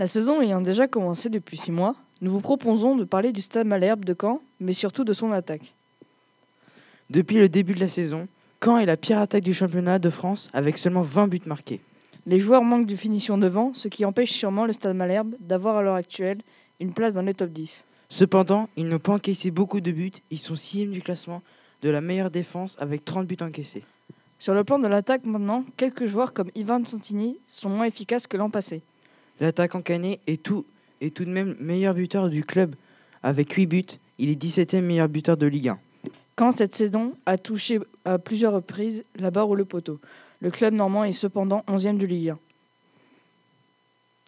La saison ayant déjà commencé depuis six mois, nous vous proposons de parler du Stade Malherbe de Caen, mais surtout de son attaque. Depuis le début de la saison, Caen est la pire attaque du championnat de France avec seulement 20 buts marqués. Les joueurs manquent de finition devant, ce qui empêche sûrement le Stade Malherbe d'avoir à l'heure actuelle une place dans les top 10. Cependant, ils n'ont pas encaissé beaucoup de buts, ils sont 6 du classement de la meilleure défense avec 30 buts encaissés. Sur le plan de l'attaque maintenant, quelques joueurs comme Ivan Santini sont moins efficaces que l'an passé. L'attaquant canet est tout, est tout de même meilleur buteur du club avec 8 buts. Il est 17e meilleur buteur de Ligue 1. Quand cette saison a touché à plusieurs reprises la barre ou le poteau. Le club normand est cependant 11e de Ligue 1.